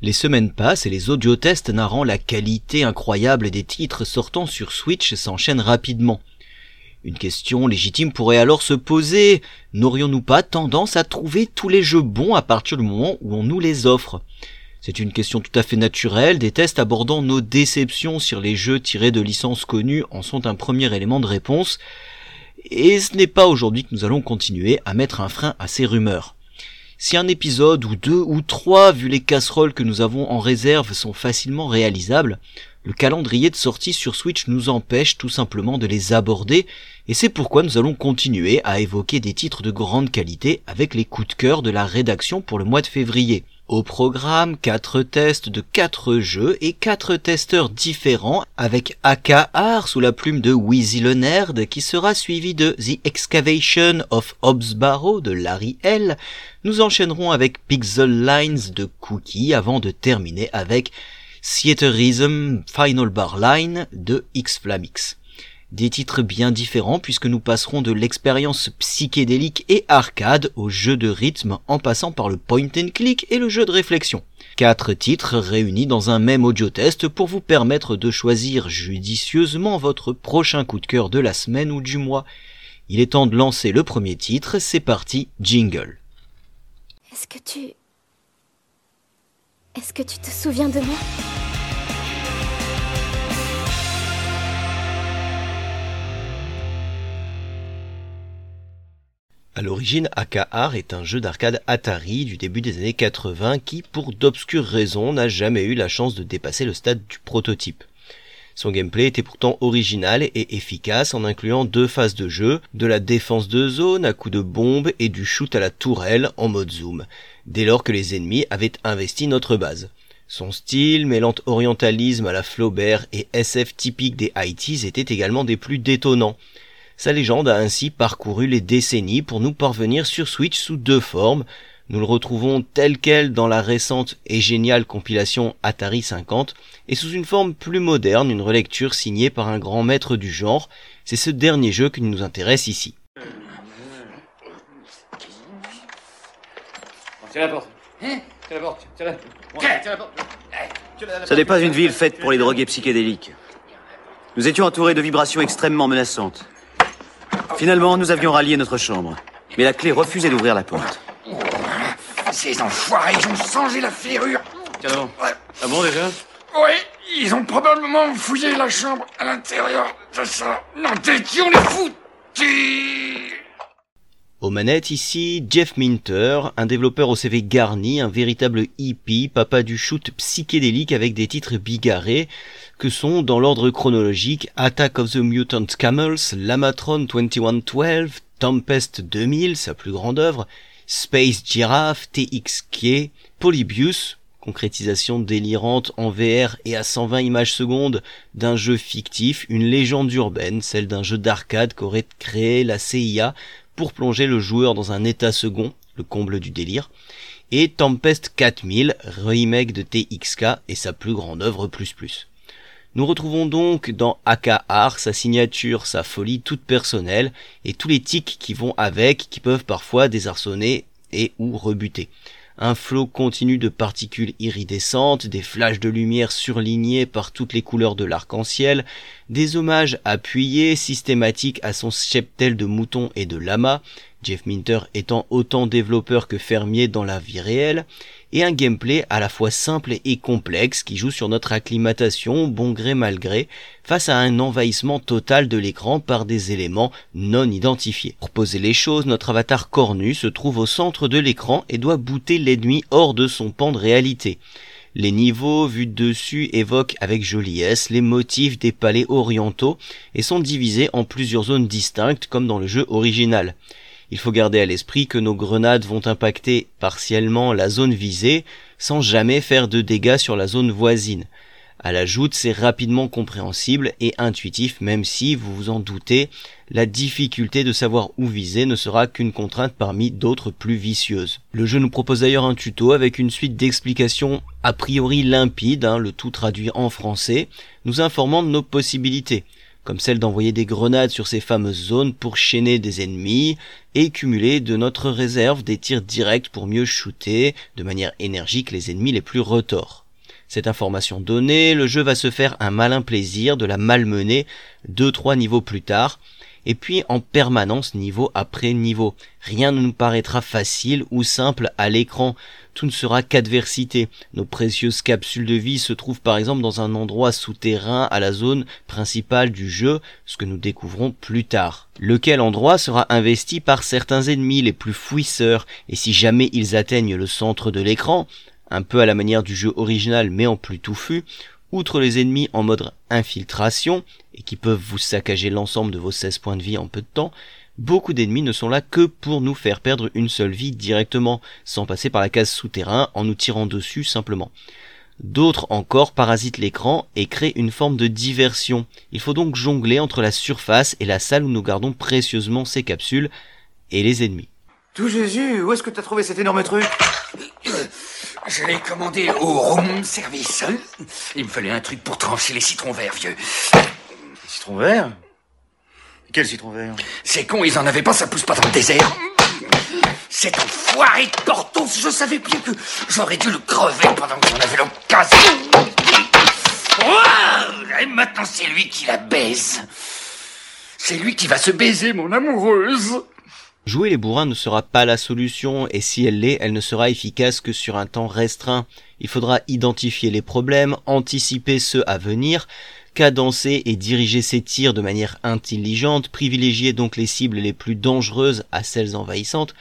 Les semaines passent et les audiotests narrant la qualité incroyable des titres sortant sur Switch s'enchaînent rapidement. Une question légitime pourrait alors se poser, n'aurions-nous pas tendance à trouver tous les jeux bons à partir du moment où on nous les offre? C'est une question tout à fait naturelle, des tests abordant nos déceptions sur les jeux tirés de licences connues en sont un premier élément de réponse, et ce n'est pas aujourd'hui que nous allons continuer à mettre un frein à ces rumeurs. Si un épisode ou deux ou trois, vu les casseroles que nous avons en réserve, sont facilement réalisables, le calendrier de sortie sur Switch nous empêche tout simplement de les aborder, et c'est pourquoi nous allons continuer à évoquer des titres de grande qualité avec les coups de cœur de la rédaction pour le mois de février. Au programme, 4 tests de 4 jeux et 4 testeurs différents avec AKR sous la plume de Wheezy le Nerd qui sera suivi de The Excavation of Hobbs Barrow de Larry L. Nous enchaînerons avec Pixel Lines de Cookie avant de terminer avec Theaterism Final Bar Line de X-Flamix. Des titres bien différents puisque nous passerons de l'expérience psychédélique et arcade au jeu de rythme en passant par le point and click et le jeu de réflexion. Quatre titres réunis dans un même audio test pour vous permettre de choisir judicieusement votre prochain coup de cœur de la semaine ou du mois. Il est temps de lancer le premier titre, c'est parti, jingle. Est-ce que tu... Est-ce que tu te souviens de moi? À l'origine, AKR est un jeu d'arcade Atari du début des années 80 qui, pour d'obscures raisons, n'a jamais eu la chance de dépasser le stade du prototype. Son gameplay était pourtant original et efficace en incluant deux phases de jeu, de la défense de zone à coups de bombe et du shoot à la tourelle en mode zoom, dès lors que les ennemis avaient investi notre base. Son style, mêlant orientalisme à la Flaubert et SF typique des ITs était également des plus détonnants. Sa légende a ainsi parcouru les décennies pour nous parvenir sur Switch sous deux formes. Nous le retrouvons tel quel dans la récente et géniale compilation Atari 50 et sous une forme plus moderne, une relecture signée par un grand maître du genre. C'est ce dernier jeu qui nous intéresse ici. Ce n'est pas une ville faite pour les drogués psychédéliques. Nous étions entourés de vibrations extrêmement menaçantes. Finalement, nous avions rallié notre chambre. Mais la clé refusait d'ouvrir la porte. Ces enfoirés, ils ont changé la ferrure. Tiens donc. Ah bon déjà Oui, ils ont probablement fouillé la chambre à l'intérieur de ça. Non, t'es qui on les foutus Aux manettes ici, Jeff Minter, un développeur au CV garni, un véritable hippie, papa du shoot psychédélique avec des titres bigarrés, que sont, dans l'ordre chronologique, Attack of the Mutant Camels, Lamatron 2112, Tempest 2000, sa plus grande œuvre, Space Giraffe, TXK, Polybius, concrétisation délirante en VR et à 120 images secondes d'un jeu fictif, une légende urbaine, celle d'un jeu d'arcade qu'aurait créé la CIA pour plonger le joueur dans un état second, le comble du délire, et Tempest 4000, remake de TXK et sa plus grande œuvre plus plus. Nous retrouvons donc dans AKR sa signature, sa folie toute personnelle et tous les tics qui vont avec, qui peuvent parfois désarçonner et ou rebuter. Un flot continu de particules iridescentes, des flashs de lumière surlignés par toutes les couleurs de l'arc-en-ciel, des hommages appuyés, systématiques à son cheptel de moutons et de lamas, Jeff Minter étant autant développeur que fermier dans la vie réelle, et un gameplay à la fois simple et complexe qui joue sur notre acclimatation, bon gré mal gré, face à un envahissement total de l'écran par des éléments non identifiés. Pour poser les choses, notre avatar cornu se trouve au centre de l'écran et doit booter l'ennemi hors de son pan de réalité. Les niveaux vus dessus évoquent avec joliesse les motifs des palais orientaux et sont divisés en plusieurs zones distinctes comme dans le jeu original. Il faut garder à l'esprit que nos grenades vont impacter partiellement la zone visée sans jamais faire de dégâts sur la zone voisine. À la joute, c'est rapidement compréhensible et intuitif, même si, vous vous en doutez, la difficulté de savoir où viser ne sera qu'une contrainte parmi d'autres plus vicieuses. Le jeu nous propose d'ailleurs un tuto avec une suite d'explications a priori limpides, hein, le tout traduit en français, nous informant de nos possibilités comme celle d'envoyer des grenades sur ces fameuses zones pour chaîner des ennemis, et cumuler de notre réserve des tirs directs pour mieux shooter de manière énergique les ennemis les plus retors. Cette information donnée, le jeu va se faire un malin plaisir de la malmener 2-3 niveaux plus tard, et puis en permanence niveau après niveau. Rien ne nous paraîtra facile ou simple à l'écran, tout ne sera qu'adversité. Nos précieuses capsules de vie se trouvent par exemple dans un endroit souterrain à la zone principale du jeu, ce que nous découvrons plus tard. Lequel endroit sera investi par certains ennemis les plus fouisseurs, et si jamais ils atteignent le centre de l'écran, un peu à la manière du jeu original mais en plus touffu, outre les ennemis en mode infiltration, et qui peuvent vous saccager l'ensemble de vos 16 points de vie en peu de temps, beaucoup d'ennemis ne sont là que pour nous faire perdre une seule vie directement, sans passer par la case souterrain en nous tirant dessus simplement. D'autres encore parasitent l'écran et créent une forme de diversion. Il faut donc jongler entre la surface et la salle où nous gardons précieusement ces capsules et les ennemis. Tout Jésus, où est-ce que t'as trouvé cet énorme truc? Je l'ai commandé au room service. Il me fallait un truc pour trancher les citrons verts, vieux. Citron vert Quel citron vert C'est con, ils en avaient pas, ça pousse pas dans le désert. Cet enfoiré de Portos, je savais bien que j'aurais dû le crever pendant que j'en avais l'occasion. Et maintenant, c'est lui qui la baise. C'est lui qui va se baiser, mon amoureuse. Jouer les bourrins ne sera pas la solution, et si elle l'est, elle ne sera efficace que sur un temps restreint. Il faudra identifier les problèmes, anticiper ceux à venir, cadencer et diriger ses tirs de manière intelligente, privilégier donc les cibles les plus dangereuses à celles envahissantes.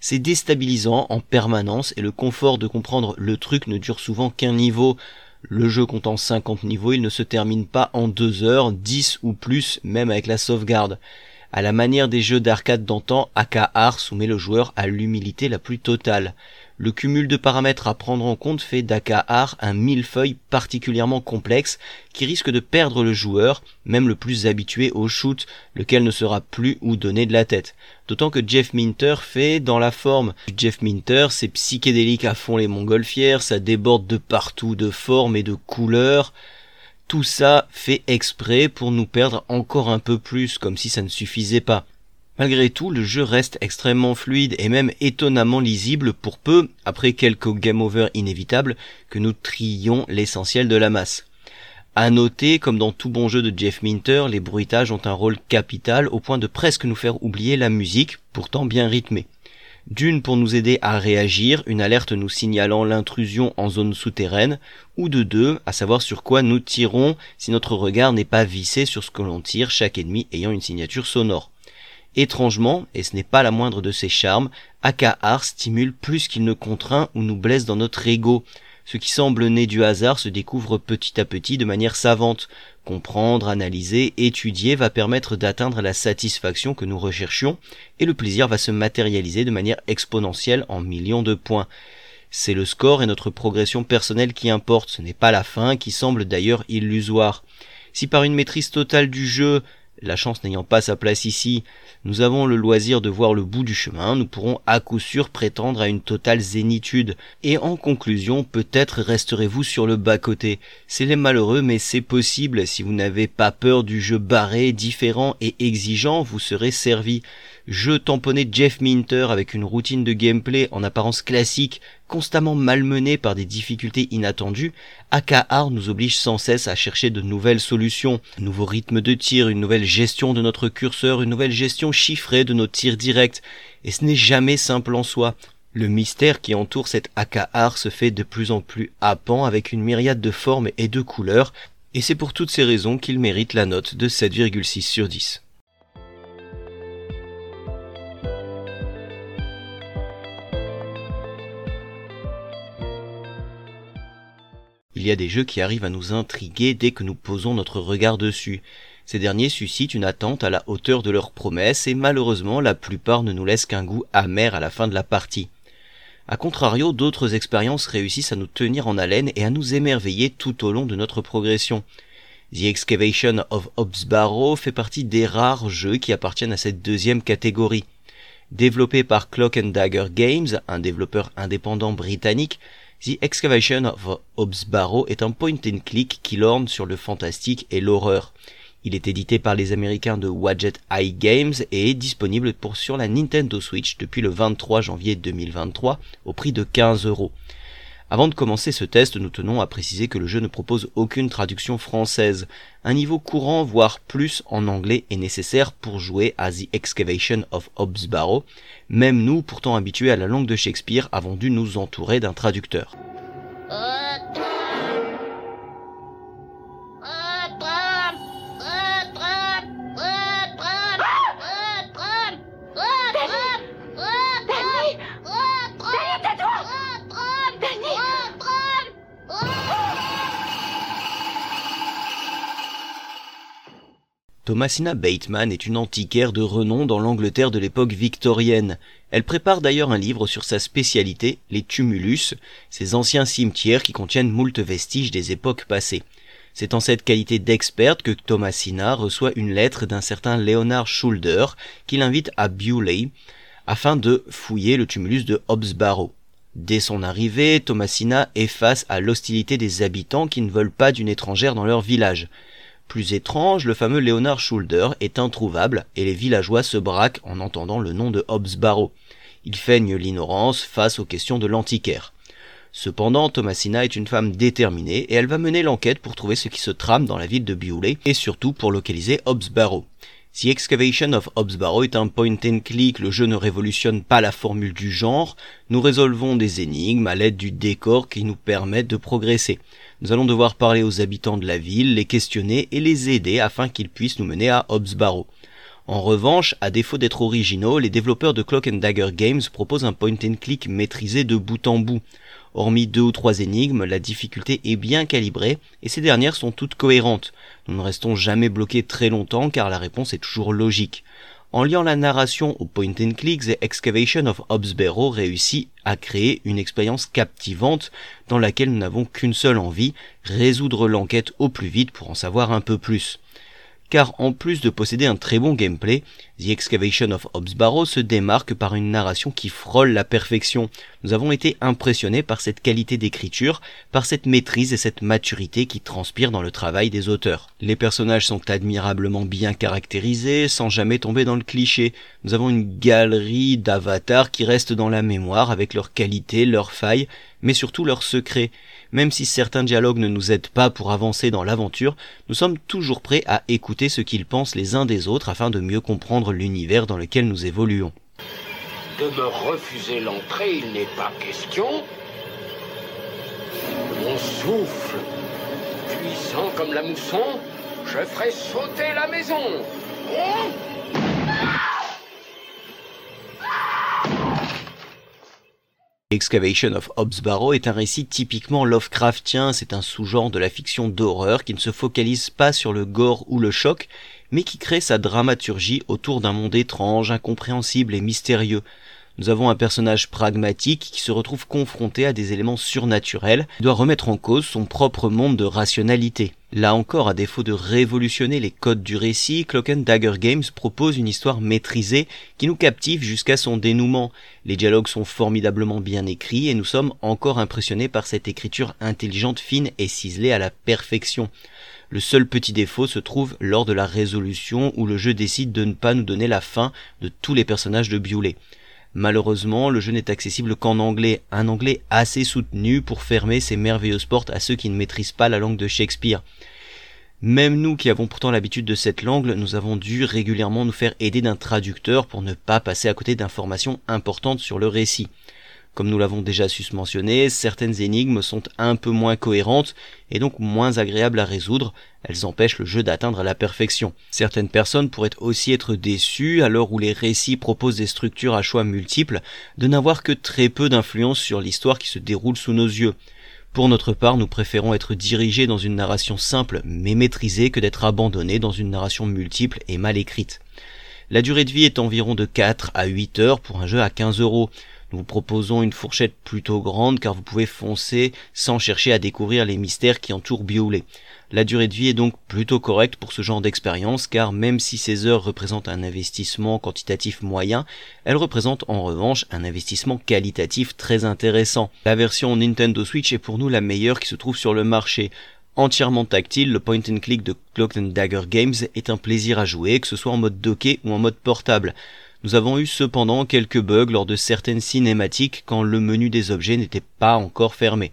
C'est déstabilisant en permanence et le confort de comprendre le truc ne dure souvent qu'un niveau. Le jeu comptant 50 niveaux, il ne se termine pas en 2 heures, 10 ou plus, même avec la sauvegarde. À la manière des jeux d'arcade d'antan, AKR soumet le joueur à l'humilité la plus totale. Le cumul de paramètres à prendre en compte fait d'AKR un millefeuille particulièrement complexe qui risque de perdre le joueur, même le plus habitué au shoot, lequel ne sera plus où donner de la tête. D'autant que Jeff Minter fait dans la forme. Jeff Minter, c'est psychédélique à fond les montgolfières, ça déborde de partout de formes et de couleurs. Tout ça fait exprès pour nous perdre encore un peu plus, comme si ça ne suffisait pas. Malgré tout, le jeu reste extrêmement fluide et même étonnamment lisible pour peu, après quelques game over inévitables, que nous trions l'essentiel de la masse. À noter, comme dans tout bon jeu de Jeff Minter, les bruitages ont un rôle capital au point de presque nous faire oublier la musique, pourtant bien rythmée. D'une pour nous aider à réagir, une alerte nous signalant l'intrusion en zone souterraine, ou de deux, à savoir sur quoi nous tirons si notre regard n'est pas vissé sur ce que l'on tire, chaque ennemi ayant une signature sonore. Étrangement, et ce n'est pas la moindre de ses charmes, AKR stimule plus qu'il ne contraint ou nous blesse dans notre ego. Ce qui semble né du hasard se découvre petit à petit de manière savante. Comprendre, analyser, étudier va permettre d'atteindre la satisfaction que nous recherchions, et le plaisir va se matérialiser de manière exponentielle en millions de points. C'est le score et notre progression personnelle qui importe, ce n'est pas la fin qui semble d'ailleurs illusoire. Si par une maîtrise totale du jeu, la chance n'ayant pas sa place ici, nous avons le loisir de voir le bout du chemin, nous pourrons à coup sûr prétendre à une totale zénitude. Et en conclusion, peut-être resterez-vous sur le bas-côté. C'est les malheureux, mais c'est possible. Si vous n'avez pas peur du jeu barré, différent et exigeant, vous serez servi. Jeu tamponné Jeff Minter avec une routine de gameplay en apparence classique, constamment malmené par des difficultés inattendues, AKR nous oblige sans cesse à chercher de nouvelles solutions, un nouveau rythme de tir, une nouvelle gestion de notre curseur, une nouvelle gestion chiffrée de nos tirs directs, et ce n'est jamais simple en soi. Le mystère qui entoure cet AKR se fait de plus en plus happant avec une myriade de formes et de couleurs, et c'est pour toutes ces raisons qu'il mérite la note de 7,6 sur 10. Il y a des jeux qui arrivent à nous intriguer dès que nous posons notre regard dessus. Ces derniers suscitent une attente à la hauteur de leurs promesses et malheureusement la plupart ne nous laissent qu'un goût amer à la fin de la partie. A contrario, d'autres expériences réussissent à nous tenir en haleine et à nous émerveiller tout au long de notre progression. The Excavation of Hobbs Barrow fait partie des rares jeux qui appartiennent à cette deuxième catégorie. Développé par Clock and Dagger Games, un développeur indépendant britannique, The Excavation of Hobbs Barrow est un point and click qui lorne sur le fantastique et l'horreur. Il est édité par les américains de Wadjet Eye Games et est disponible pour sur la Nintendo Switch depuis le 23 janvier 2023 au prix de 15 euros. Avant de commencer ce test, nous tenons à préciser que le jeu ne propose aucune traduction française. Un niveau courant, voire plus en anglais est nécessaire pour jouer à The Excavation of Hobbs Barrow. Même nous, pourtant habitués à la langue de Shakespeare, avons dû nous entourer d'un traducteur. Thomasina Bateman est une antiquaire de renom dans l'Angleterre de l'époque victorienne. Elle prépare d'ailleurs un livre sur sa spécialité, les tumulus, ces anciens cimetières qui contiennent moult vestiges des époques passées. C'est en cette qualité d'experte que Thomasina reçoit une lettre d'un certain Leonard Schulder qui l'invite à Bewley afin de fouiller le tumulus de Hobbs Barrow. Dès son arrivée, Thomasina est face à l'hostilité des habitants qui ne veulent pas d'une étrangère dans leur village. Plus étrange, le fameux Leonard Schulder est introuvable et les villageois se braquent en entendant le nom de Hobbs Barrow. Ils feignent l'ignorance face aux questions de l'antiquaire. Cependant, Thomasina est une femme déterminée et elle va mener l'enquête pour trouver ce qui se trame dans la ville de Bewley et surtout pour localiser Hobbs Barrow. Si Excavation of Hobbs Barrow est un point and click, le jeu ne révolutionne pas la formule du genre, nous résolvons des énigmes à l'aide du décor qui nous permettent de progresser. Nous allons devoir parler aux habitants de la ville, les questionner et les aider afin qu'ils puissent nous mener à Hobbs Barrow. En revanche, à défaut d'être originaux, les développeurs de Clock Dagger Games proposent un point and click maîtrisé de bout en bout. Hormis deux ou trois énigmes, la difficulté est bien calibrée et ces dernières sont toutes cohérentes. Nous ne restons jamais bloqués très longtemps car la réponse est toujours logique. En liant la narration au point and click, The Excavation of Barrow réussit à créer une expérience captivante dans laquelle nous n'avons qu'une seule envie, résoudre l'enquête au plus vite pour en savoir un peu plus car en plus de posséder un très bon gameplay, The Excavation of Hobbs Barrow se démarque par une narration qui frôle la perfection. Nous avons été impressionnés par cette qualité d'écriture, par cette maîtrise et cette maturité qui transpire dans le travail des auteurs. Les personnages sont admirablement bien caractérisés, sans jamais tomber dans le cliché. Nous avons une galerie d'avatars qui restent dans la mémoire avec leurs qualités, leurs failles, mais surtout leurs secrets. Même si certains dialogues ne nous aident pas pour avancer dans l'aventure, nous sommes toujours prêts à écouter ce qu'ils pensent les uns des autres afin de mieux comprendre l'univers dans lequel nous évoluons. De me refuser l'entrée, il n'est pas question. Mon souffle, puissant comme la mousson, je ferai sauter la maison. Excavation of Hobbs Barrow est un récit typiquement Lovecraftien, c'est un sous-genre de la fiction d'horreur qui ne se focalise pas sur le gore ou le choc, mais qui crée sa dramaturgie autour d'un monde étrange, incompréhensible et mystérieux. Nous avons un personnage pragmatique qui se retrouve confronté à des éléments surnaturels, doit remettre en cause son propre monde de rationalité. Là encore, à défaut de révolutionner les codes du récit, Clock Dagger Games propose une histoire maîtrisée qui nous captive jusqu'à son dénouement. Les dialogues sont formidablement bien écrits et nous sommes encore impressionnés par cette écriture intelligente, fine et ciselée à la perfection. Le seul petit défaut se trouve lors de la résolution où le jeu décide de ne pas nous donner la fin de tous les personnages de Bewley. Malheureusement, le jeu n'est accessible qu'en anglais, un anglais assez soutenu pour fermer ces merveilleuses portes à ceux qui ne maîtrisent pas la langue de Shakespeare. Même nous qui avons pourtant l'habitude de cette langue, nous avons dû régulièrement nous faire aider d'un traducteur pour ne pas passer à côté d'informations importantes sur le récit. Comme nous l'avons déjà susmentionné, certaines énigmes sont un peu moins cohérentes et donc moins agréables à résoudre, elles empêchent le jeu d'atteindre la perfection. Certaines personnes pourraient aussi être déçues à l'heure où les récits proposent des structures à choix multiples de n'avoir que très peu d'influence sur l'histoire qui se déroule sous nos yeux. Pour notre part, nous préférons être dirigés dans une narration simple mais maîtrisée que d'être abandonnés dans une narration multiple et mal écrite. La durée de vie est environ de 4 à 8 heures pour un jeu à 15 euros. Nous proposons une fourchette plutôt grande car vous pouvez foncer sans chercher à découvrir les mystères qui entourent Biolay. La durée de vie est donc plutôt correcte pour ce genre d'expérience car même si ces heures représentent un investissement quantitatif moyen, elles représentent en revanche un investissement qualitatif très intéressant. La version Nintendo Switch est pour nous la meilleure qui se trouve sur le marché. Entièrement tactile, le point and click de Cloak and Dagger Games est un plaisir à jouer, que ce soit en mode docké ou en mode portable. Nous avons eu cependant quelques bugs lors de certaines cinématiques quand le menu des objets n'était pas encore fermé.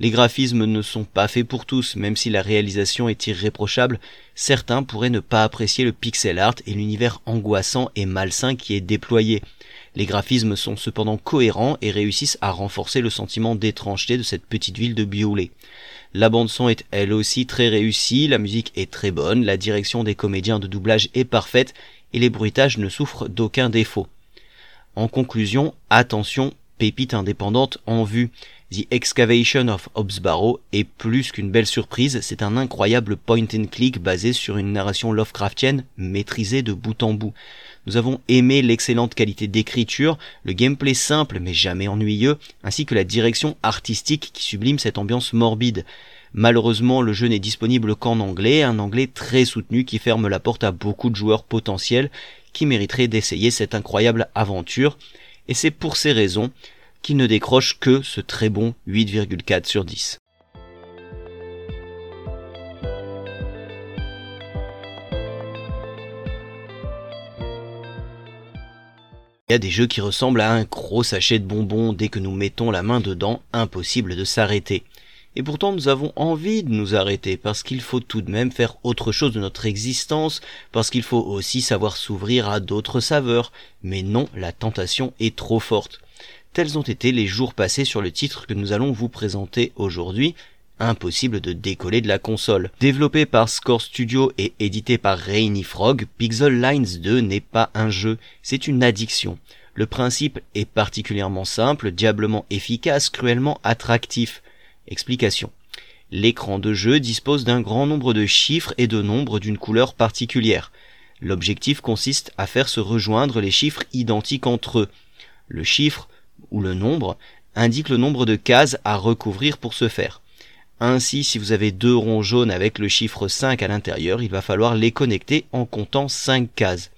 Les graphismes ne sont pas faits pour tous, même si la réalisation est irréprochable, certains pourraient ne pas apprécier le pixel art et l'univers angoissant et malsain qui est déployé. Les graphismes sont cependant cohérents et réussissent à renforcer le sentiment d'étrangeté de cette petite ville de Biolay. La bande son est elle aussi très réussie, la musique est très bonne, la direction des comédiens de doublage est parfaite et les bruitages ne souffrent d'aucun défaut. En conclusion, attention, pépite indépendante en vue. The Excavation of Hobbs Barrow est plus qu'une belle surprise, c'est un incroyable point and click basé sur une narration Lovecraftienne maîtrisée de bout en bout. Nous avons aimé l'excellente qualité d'écriture, le gameplay simple mais jamais ennuyeux, ainsi que la direction artistique qui sublime cette ambiance morbide. Malheureusement, le jeu n'est disponible qu'en anglais, un anglais très soutenu qui ferme la porte à beaucoup de joueurs potentiels qui mériteraient d'essayer cette incroyable aventure, et c'est pour ces raisons qu'il ne décroche que ce très bon 8,4 sur 10. Il y a des jeux qui ressemblent à un gros sachet de bonbons, dès que nous mettons la main dedans, impossible de s'arrêter. Et pourtant nous avons envie de nous arrêter, parce qu'il faut tout de même faire autre chose de notre existence, parce qu'il faut aussi savoir s'ouvrir à d'autres saveurs. Mais non, la tentation est trop forte. Tels ont été les jours passés sur le titre que nous allons vous présenter aujourd'hui, impossible de décoller de la console. Développé par Score Studio et édité par Rainy Frog, Pixel Lines 2 n'est pas un jeu, c'est une addiction. Le principe est particulièrement simple, diablement efficace, cruellement attractif. Explication. L'écran de jeu dispose d'un grand nombre de chiffres et de nombres d'une couleur particulière. L'objectif consiste à faire se rejoindre les chiffres identiques entre eux. Le chiffre, ou le nombre, indique le nombre de cases à recouvrir pour ce faire. Ainsi, si vous avez deux ronds jaunes avec le chiffre 5 à l'intérieur, il va falloir les connecter en comptant 5 cases.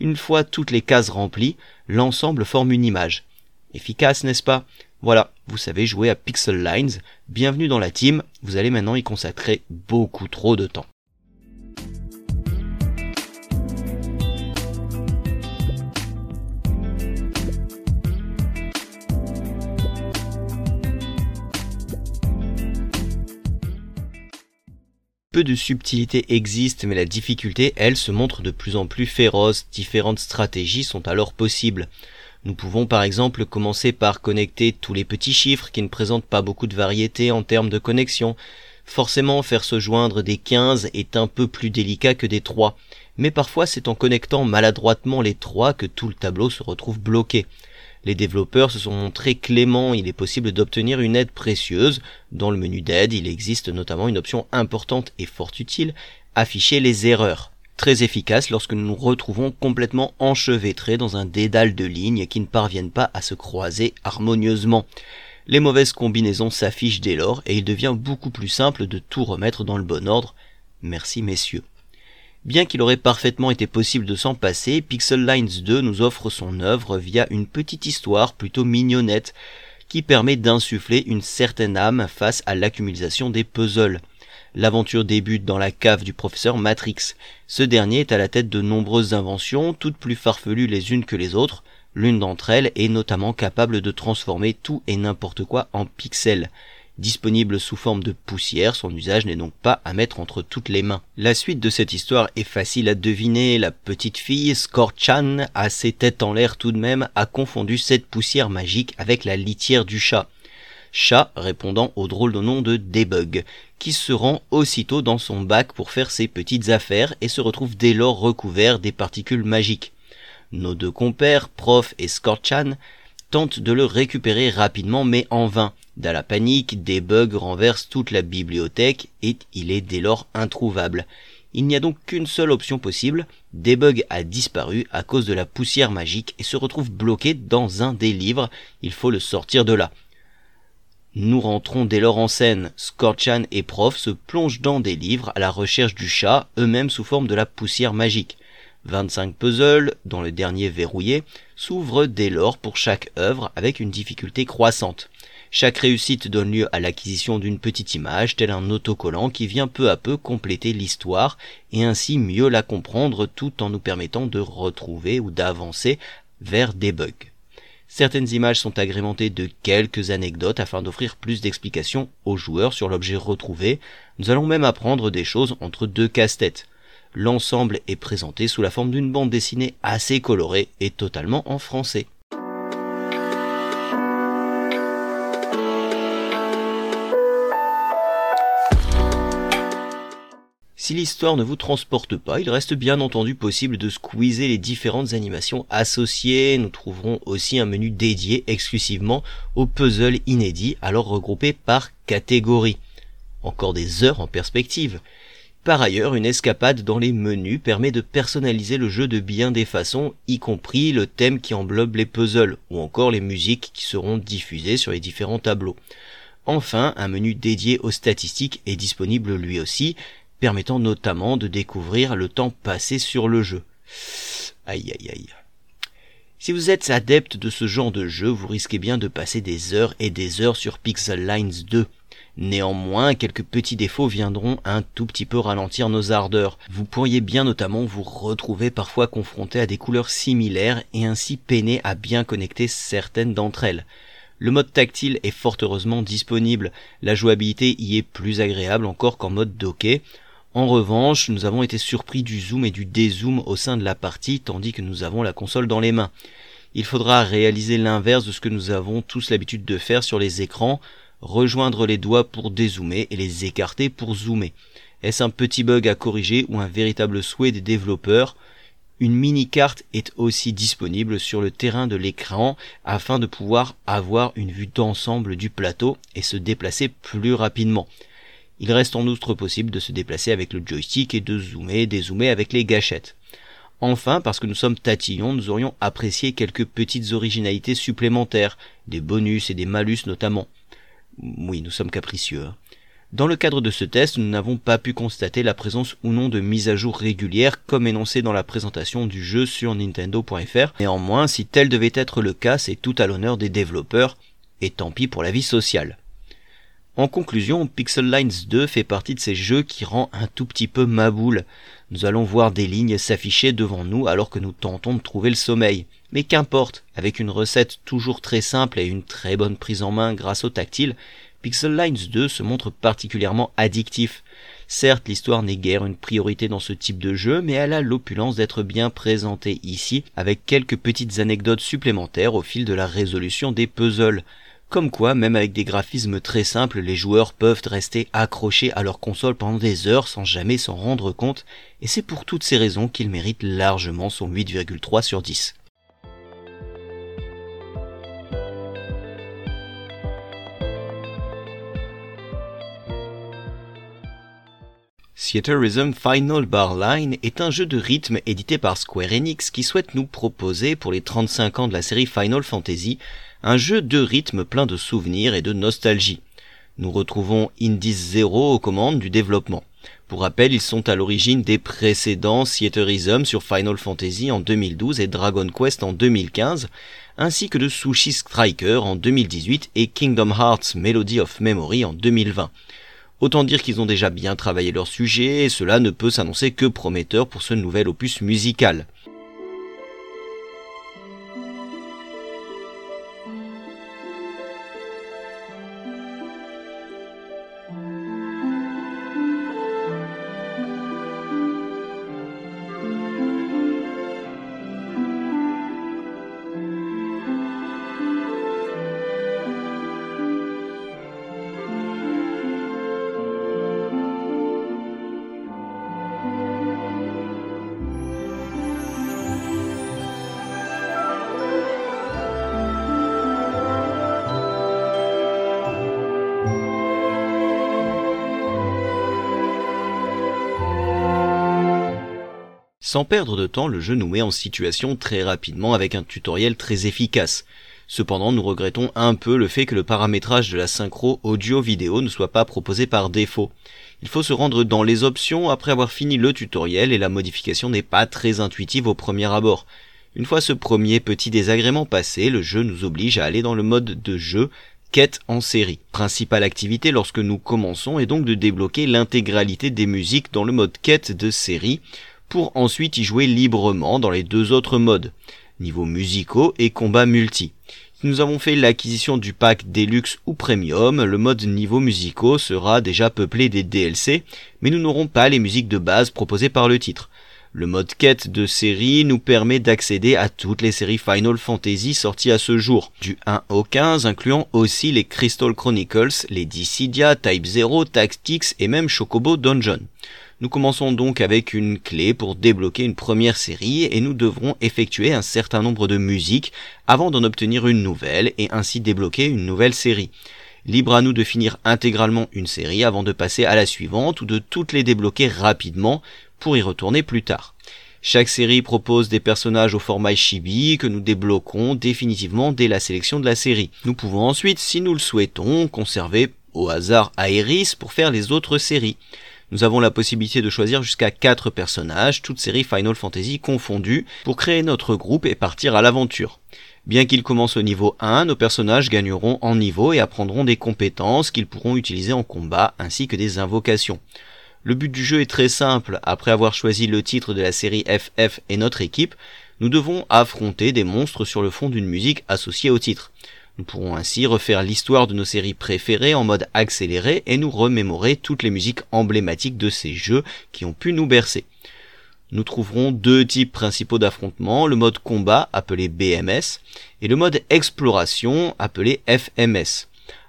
Une fois toutes les cases remplies, l'ensemble forme une image. Efficace, n'est-ce pas? Voilà, vous savez jouer à Pixel Lines. Bienvenue dans la team, vous allez maintenant y consacrer beaucoup trop de temps. Peu de subtilité existe, mais la difficulté, elle, se montre de plus en plus féroce. Différentes stratégies sont alors possibles. Nous pouvons par exemple commencer par connecter tous les petits chiffres qui ne présentent pas beaucoup de variété en termes de connexion. Forcément, faire se joindre des 15 est un peu plus délicat que des 3, mais parfois c'est en connectant maladroitement les 3 que tout le tableau se retrouve bloqué. Les développeurs se sont montrés cléments, il est possible d'obtenir une aide précieuse. Dans le menu d'aide, il existe notamment une option importante et fort utile, afficher les erreurs très efficace lorsque nous nous retrouvons complètement enchevêtrés dans un dédale de lignes qui ne parviennent pas à se croiser harmonieusement. Les mauvaises combinaisons s'affichent dès lors et il devient beaucoup plus simple de tout remettre dans le bon ordre. Merci messieurs. Bien qu'il aurait parfaitement été possible de s'en passer, Pixel Lines 2 nous offre son œuvre via une petite histoire plutôt mignonnette qui permet d'insuffler une certaine âme face à l'accumulation des puzzles. L'aventure débute dans la cave du professeur Matrix. Ce dernier est à la tête de nombreuses inventions, toutes plus farfelues les unes que les autres. L'une d'entre elles est notamment capable de transformer tout et n'importe quoi en pixels. Disponible sous forme de poussière, son usage n'est donc pas à mettre entre toutes les mains. La suite de cette histoire est facile à deviner. La petite fille, Scorchan, à ses têtes en l'air tout de même, a confondu cette poussière magique avec la litière du chat. Chat répondant au drôle de nom de Debug, qui se rend aussitôt dans son bac pour faire ses petites affaires et se retrouve dès lors recouvert des particules magiques. Nos deux compères, Prof et Scorchan, tentent de le récupérer rapidement mais en vain. Dans la panique, Debug renverse toute la bibliothèque et il est dès lors introuvable. Il n'y a donc qu'une seule option possible, Debug a disparu à cause de la poussière magique et se retrouve bloqué dans un des livres, il faut le sortir de là. Nous rentrons dès lors en scène. Scorchan et Prof se plongent dans des livres à la recherche du chat, eux-mêmes sous forme de la poussière magique. 25 puzzles, dont le dernier verrouillé, s'ouvrent dès lors pour chaque œuvre avec une difficulté croissante. Chaque réussite donne lieu à l'acquisition d'une petite image, tel un autocollant qui vient peu à peu compléter l'histoire et ainsi mieux la comprendre tout en nous permettant de retrouver ou d'avancer vers des bugs. Certaines images sont agrémentées de quelques anecdotes afin d'offrir plus d'explications aux joueurs sur l'objet retrouvé. Nous allons même apprendre des choses entre deux casse-têtes. L'ensemble est présenté sous la forme d'une bande dessinée assez colorée et totalement en français. Si l'histoire ne vous transporte pas, il reste bien entendu possible de squeezer les différentes animations associées. Nous trouverons aussi un menu dédié exclusivement aux puzzles inédits, alors regroupés par catégorie. Encore des heures en perspective. Par ailleurs, une escapade dans les menus permet de personnaliser le jeu de bien des façons, y compris le thème qui englobe les puzzles, ou encore les musiques qui seront diffusées sur les différents tableaux. Enfin, un menu dédié aux statistiques est disponible lui aussi, permettant notamment de découvrir le temps passé sur le jeu. Aïe aïe aïe. Si vous êtes adepte de ce genre de jeu, vous risquez bien de passer des heures et des heures sur Pixel Lines 2. Néanmoins, quelques petits défauts viendront un tout petit peu ralentir nos ardeurs. Vous pourriez bien notamment vous retrouver parfois confronté à des couleurs similaires et ainsi peiner à bien connecter certaines d'entre elles. Le mode tactile est fort heureusement disponible, la jouabilité y est plus agréable encore qu'en mode docké. En revanche, nous avons été surpris du zoom et du dézoom au sein de la partie tandis que nous avons la console dans les mains. Il faudra réaliser l'inverse de ce que nous avons tous l'habitude de faire sur les écrans, rejoindre les doigts pour dézoomer et les écarter pour zoomer. Est-ce un petit bug à corriger ou un véritable souhait des développeurs? Une mini-carte est aussi disponible sur le terrain de l'écran afin de pouvoir avoir une vue d'ensemble du plateau et se déplacer plus rapidement. Il reste en outre possible de se déplacer avec le joystick et de zoomer, dézoomer avec les gâchettes. Enfin, parce que nous sommes tatillons, nous aurions apprécié quelques petites originalités supplémentaires, des bonus et des malus notamment. Oui, nous sommes capricieux. Hein. Dans le cadre de ce test, nous n'avons pas pu constater la présence ou non de mises à jour régulières comme énoncé dans la présentation du jeu sur nintendo.fr. Néanmoins, si tel devait être le cas, c'est tout à l'honneur des développeurs, et tant pis pour la vie sociale. En conclusion, Pixel Lines 2 fait partie de ces jeux qui rend un tout petit peu maboule. Nous allons voir des lignes s'afficher devant nous alors que nous tentons de trouver le sommeil. Mais qu'importe, avec une recette toujours très simple et une très bonne prise en main grâce au tactile, Pixel Lines 2 se montre particulièrement addictif. Certes, l'histoire n'est guère une priorité dans ce type de jeu, mais elle a l'opulence d'être bien présentée ici, avec quelques petites anecdotes supplémentaires au fil de la résolution des puzzles. Comme quoi, même avec des graphismes très simples, les joueurs peuvent rester accrochés à leur console pendant des heures sans jamais s'en rendre compte, et c'est pour toutes ces raisons qu'il mérite largement son 8,3 sur 10. Theaterism Final Bar Line est un jeu de rythme édité par Square Enix qui souhaite nous proposer pour les 35 ans de la série Final Fantasy un jeu de rythme plein de souvenirs et de nostalgie. Nous retrouvons Indies Zero aux commandes du développement. Pour rappel, ils sont à l'origine des précédents Theaterism sur Final Fantasy en 2012 et Dragon Quest en 2015, ainsi que de Sushi Striker en 2018 et Kingdom Hearts Melody of Memory en 2020. Autant dire qu'ils ont déjà bien travaillé leur sujet et cela ne peut s'annoncer que prometteur pour ce nouvel opus musical. Sans perdre de temps, le jeu nous met en situation très rapidement avec un tutoriel très efficace. Cependant, nous regrettons un peu le fait que le paramétrage de la synchro audio-vidéo ne soit pas proposé par défaut. Il faut se rendre dans les options après avoir fini le tutoriel et la modification n'est pas très intuitive au premier abord. Une fois ce premier petit désagrément passé, le jeu nous oblige à aller dans le mode de jeu quête en série. Principale activité lorsque nous commençons est donc de débloquer l'intégralité des musiques dans le mode quête de série pour ensuite y jouer librement dans les deux autres modes, niveau musicaux et combat multi. Si nous avons fait l'acquisition du pack Deluxe ou Premium, le mode niveau musicaux sera déjà peuplé des DLC, mais nous n'aurons pas les musiques de base proposées par le titre. Le mode quête de série nous permet d'accéder à toutes les séries Final Fantasy sorties à ce jour, du 1 au 15 incluant aussi les Crystal Chronicles, les Dissidia, Type 0, Tactics et même Chocobo Dungeon. Nous commençons donc avec une clé pour débloquer une première série et nous devrons effectuer un certain nombre de musiques avant d'en obtenir une nouvelle et ainsi débloquer une nouvelle série. Libre à nous de finir intégralement une série avant de passer à la suivante ou de toutes les débloquer rapidement pour y retourner plus tard. Chaque série propose des personnages au format chibi que nous débloquons définitivement dès la sélection de la série. Nous pouvons ensuite, si nous le souhaitons, conserver au hasard Aeris pour faire les autres séries nous avons la possibilité de choisir jusqu'à 4 personnages, toutes séries Final Fantasy confondues, pour créer notre groupe et partir à l'aventure. Bien qu'ils commencent au niveau 1, nos personnages gagneront en niveau et apprendront des compétences qu'ils pourront utiliser en combat ainsi que des invocations. Le but du jeu est très simple, après avoir choisi le titre de la série FF et notre équipe, nous devons affronter des monstres sur le fond d'une musique associée au titre. Nous pourrons ainsi refaire l'histoire de nos séries préférées en mode accéléré et nous remémorer toutes les musiques emblématiques de ces jeux qui ont pu nous bercer. Nous trouverons deux types principaux d'affrontement, le mode combat appelé BMS et le mode exploration appelé FMS.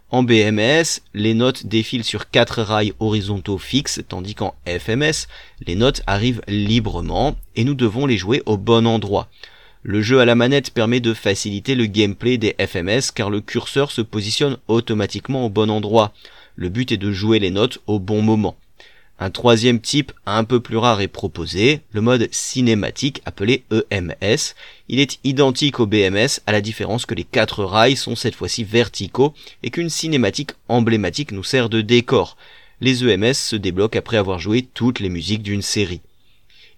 En BMS, les notes défilent sur quatre rails horizontaux fixes, tandis qu'en FMS, les notes arrivent librement et nous devons les jouer au bon endroit. Le jeu à la manette permet de faciliter le gameplay des FMS car le curseur se positionne automatiquement au bon endroit. Le but est de jouer les notes au bon moment. Un troisième type un peu plus rare est proposé, le mode cinématique appelé EMS. Il est identique au BMS à la différence que les quatre rails sont cette fois-ci verticaux et qu'une cinématique emblématique nous sert de décor. Les EMS se débloquent après avoir joué toutes les musiques d'une série.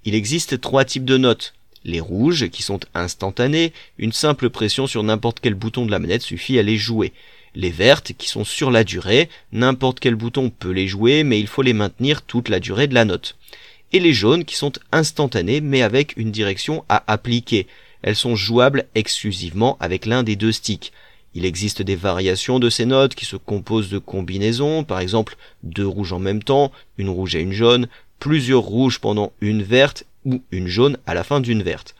Il existe trois types de notes. Les rouges, qui sont instantanés, une simple pression sur n'importe quel bouton de la manette suffit à les jouer. Les vertes, qui sont sur la durée, n'importe quel bouton peut les jouer, mais il faut les maintenir toute la durée de la note. Et les jaunes, qui sont instantanées, mais avec une direction à appliquer. Elles sont jouables exclusivement avec l'un des deux sticks. Il existe des variations de ces notes qui se composent de combinaisons, par exemple deux rouges en même temps, une rouge et une jaune, plusieurs rouges pendant une verte ou une jaune à la fin d'une verte.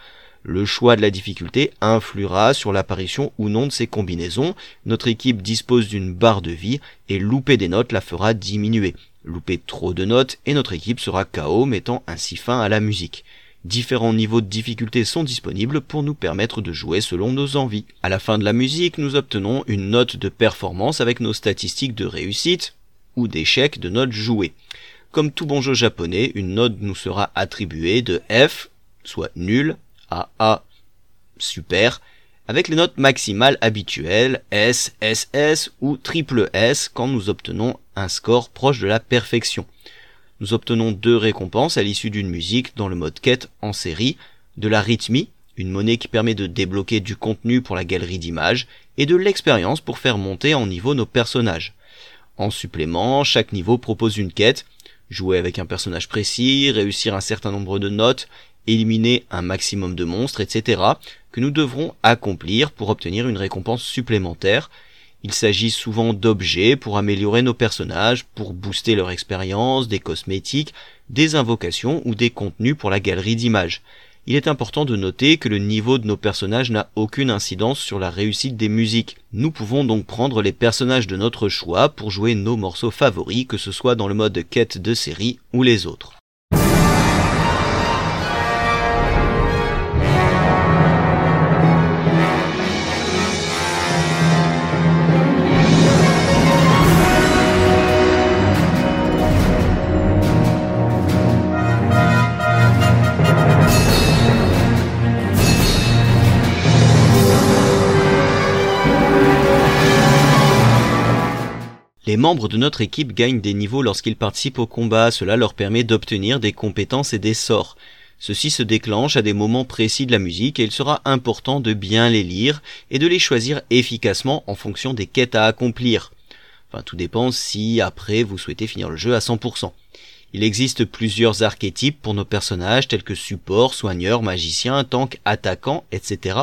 Le choix de la difficulté influera sur l'apparition ou non de ces combinaisons. Notre équipe dispose d'une barre de vie et louper des notes la fera diminuer. Louper trop de notes et notre équipe sera KO mettant ainsi fin à la musique. Différents niveaux de difficulté sont disponibles pour nous permettre de jouer selon nos envies. À la fin de la musique, nous obtenons une note de performance avec nos statistiques de réussite ou d'échec de notes jouées. Comme tout bon jeu japonais, une note nous sera attribuée de F, soit nul, à A, super, avec les notes maximales habituelles S, SS ou triple S quand nous obtenons un score proche de la perfection. Nous obtenons deux récompenses à l'issue d'une musique dans le mode quête en série, de la rythmie, une monnaie qui permet de débloquer du contenu pour la galerie d'images, et de l'expérience pour faire monter en niveau nos personnages. En supplément, chaque niveau propose une quête jouer avec un personnage précis, réussir un certain nombre de notes, éliminer un maximum de monstres, etc., que nous devrons accomplir pour obtenir une récompense supplémentaire. Il s'agit souvent d'objets pour améliorer nos personnages, pour booster leur expérience, des cosmétiques, des invocations ou des contenus pour la galerie d'images il est important de noter que le niveau de nos personnages n'a aucune incidence sur la réussite des musiques. Nous pouvons donc prendre les personnages de notre choix pour jouer nos morceaux favoris, que ce soit dans le mode quête de série ou les autres. Les membres de notre équipe gagnent des niveaux lorsqu'ils participent au combat, cela leur permet d'obtenir des compétences et des sorts. Ceci se déclenche à des moments précis de la musique et il sera important de bien les lire et de les choisir efficacement en fonction des quêtes à accomplir. Enfin, tout dépend si après vous souhaitez finir le jeu à 100%. Il existe plusieurs archétypes pour nos personnages tels que support, soigneur, magicien, tank, attaquant, etc.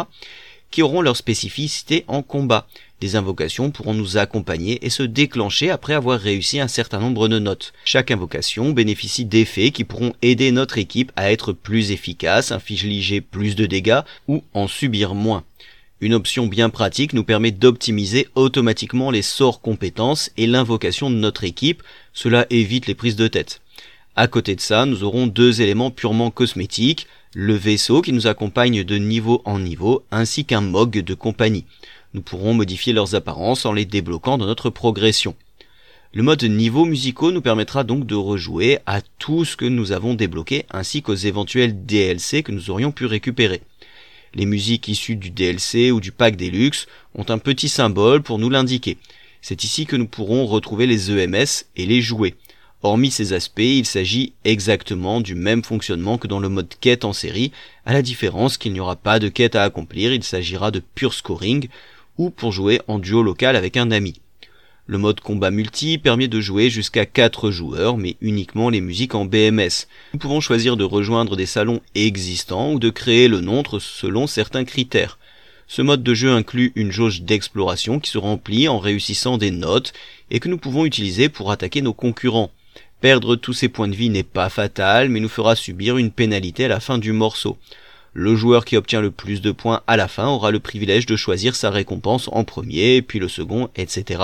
qui auront leur spécificité en combat. Des invocations pourront nous accompagner et se déclencher après avoir réussi un certain nombre de notes. Chaque invocation bénéficie d'effets qui pourront aider notre équipe à être plus efficace, infliger plus de dégâts ou en subir moins. Une option bien pratique nous permet d'optimiser automatiquement les sorts compétences et l'invocation de notre équipe, cela évite les prises de tête. À côté de ça, nous aurons deux éléments purement cosmétiques, le vaisseau qui nous accompagne de niveau en niveau, ainsi qu'un MOG de compagnie. Nous pourrons modifier leurs apparences en les débloquant dans notre progression. Le mode niveau musicaux nous permettra donc de rejouer à tout ce que nous avons débloqué ainsi qu'aux éventuels DLC que nous aurions pu récupérer. Les musiques issues du DLC ou du pack Deluxe ont un petit symbole pour nous l'indiquer. C'est ici que nous pourrons retrouver les EMS et les jouer. Hormis ces aspects, il s'agit exactement du même fonctionnement que dans le mode quête en série, à la différence qu'il n'y aura pas de quête à accomplir, il s'agira de pure scoring, ou pour jouer en duo local avec un ami. Le mode combat multi permet de jouer jusqu'à 4 joueurs, mais uniquement les musiques en BMS. Nous pouvons choisir de rejoindre des salons existants ou de créer le nôtre selon certains critères. Ce mode de jeu inclut une jauge d'exploration qui se remplit en réussissant des notes et que nous pouvons utiliser pour attaquer nos concurrents. Perdre tous ces points de vie n'est pas fatal, mais nous fera subir une pénalité à la fin du morceau. Le joueur qui obtient le plus de points à la fin aura le privilège de choisir sa récompense en premier, puis le second, etc.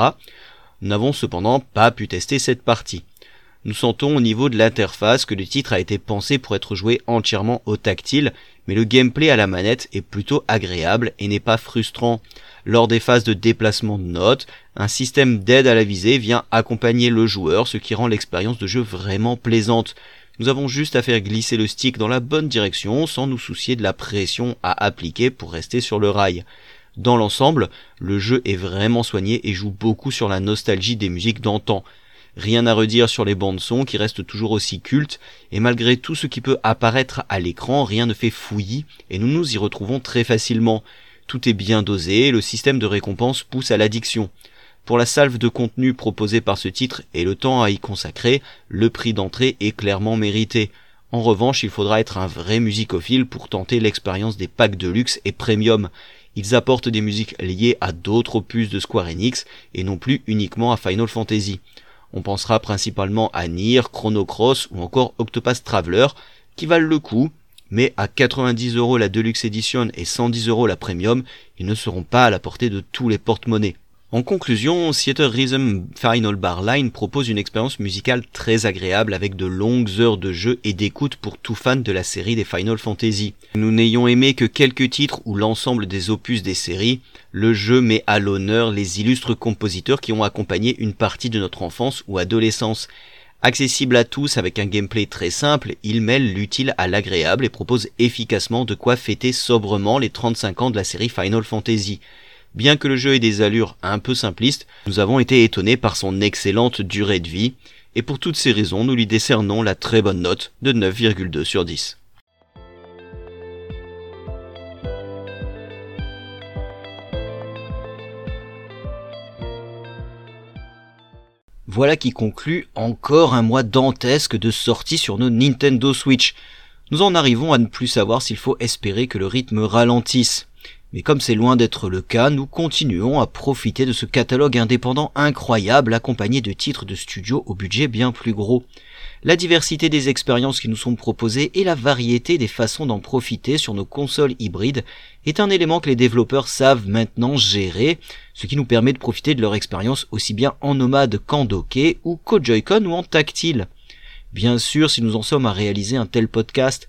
Nous n'avons cependant pas pu tester cette partie. Nous sentons au niveau de l'interface que le titre a été pensé pour être joué entièrement au tactile, mais le gameplay à la manette est plutôt agréable et n'est pas frustrant. Lors des phases de déplacement de notes, un système d'aide à la visée vient accompagner le joueur, ce qui rend l'expérience de jeu vraiment plaisante. Nous avons juste à faire glisser le stick dans la bonne direction sans nous soucier de la pression à appliquer pour rester sur le rail. Dans l'ensemble, le jeu est vraiment soigné et joue beaucoup sur la nostalgie des musiques d'antan. Rien à redire sur les bandes son qui restent toujours aussi cultes, et malgré tout ce qui peut apparaître à l'écran, rien ne fait fouillis, et nous nous y retrouvons très facilement. Tout est bien dosé, et le système de récompense pousse à l'addiction. Pour la salve de contenu proposée par ce titre et le temps à y consacrer, le prix d'entrée est clairement mérité. En revanche, il faudra être un vrai musicophile pour tenter l'expérience des packs de luxe et premium. Ils apportent des musiques liées à d'autres opus de Square Enix et non plus uniquement à Final Fantasy. On pensera principalement à Nier, Chrono Cross ou encore Octopath Traveler, qui valent le coup, mais à 90 euros la Deluxe Edition et 110 euros la Premium, ils ne seront pas à la portée de tous les porte-monnaies. En conclusion, Theater Rhythm Final Bar Line propose une expérience musicale très agréable avec de longues heures de jeu et d'écoute pour tout fan de la série des Final Fantasy. Nous n'ayons aimé que quelques titres ou l'ensemble des opus des séries, le jeu met à l'honneur les illustres compositeurs qui ont accompagné une partie de notre enfance ou adolescence. Accessible à tous avec un gameplay très simple, il mêle l'utile à l'agréable et propose efficacement de quoi fêter sobrement les 35 ans de la série Final Fantasy. Bien que le jeu ait des allures un peu simplistes, nous avons été étonnés par son excellente durée de vie, et pour toutes ces raisons, nous lui décernons la très bonne note de 9,2 sur 10. Voilà qui conclut encore un mois dantesque de sorties sur nos Nintendo Switch. Nous en arrivons à ne plus savoir s'il faut espérer que le rythme ralentisse. Mais comme c'est loin d'être le cas, nous continuons à profiter de ce catalogue indépendant incroyable accompagné de titres de studio au budget bien plus gros. La diversité des expériences qui nous sont proposées et la variété des façons d'en profiter sur nos consoles hybrides est un élément que les développeurs savent maintenant gérer, ce qui nous permet de profiter de leur expérience aussi bien en nomade qu'en docké ou qu'au Joy-Con ou en tactile. Bien sûr, si nous en sommes à réaliser un tel podcast,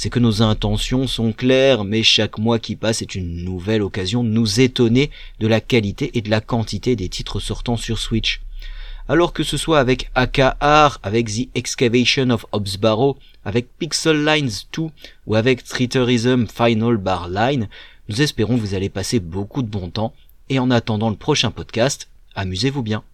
c'est que nos intentions sont claires, mais chaque mois qui passe est une nouvelle occasion de nous étonner de la qualité et de la quantité des titres sortant sur Switch. Alors que ce soit avec AKR, avec The Excavation of Barrow, avec Pixel Lines 2 ou avec Triterism Final Bar Line, nous espérons que vous allez passer beaucoup de bon temps et en attendant le prochain podcast, amusez-vous bien.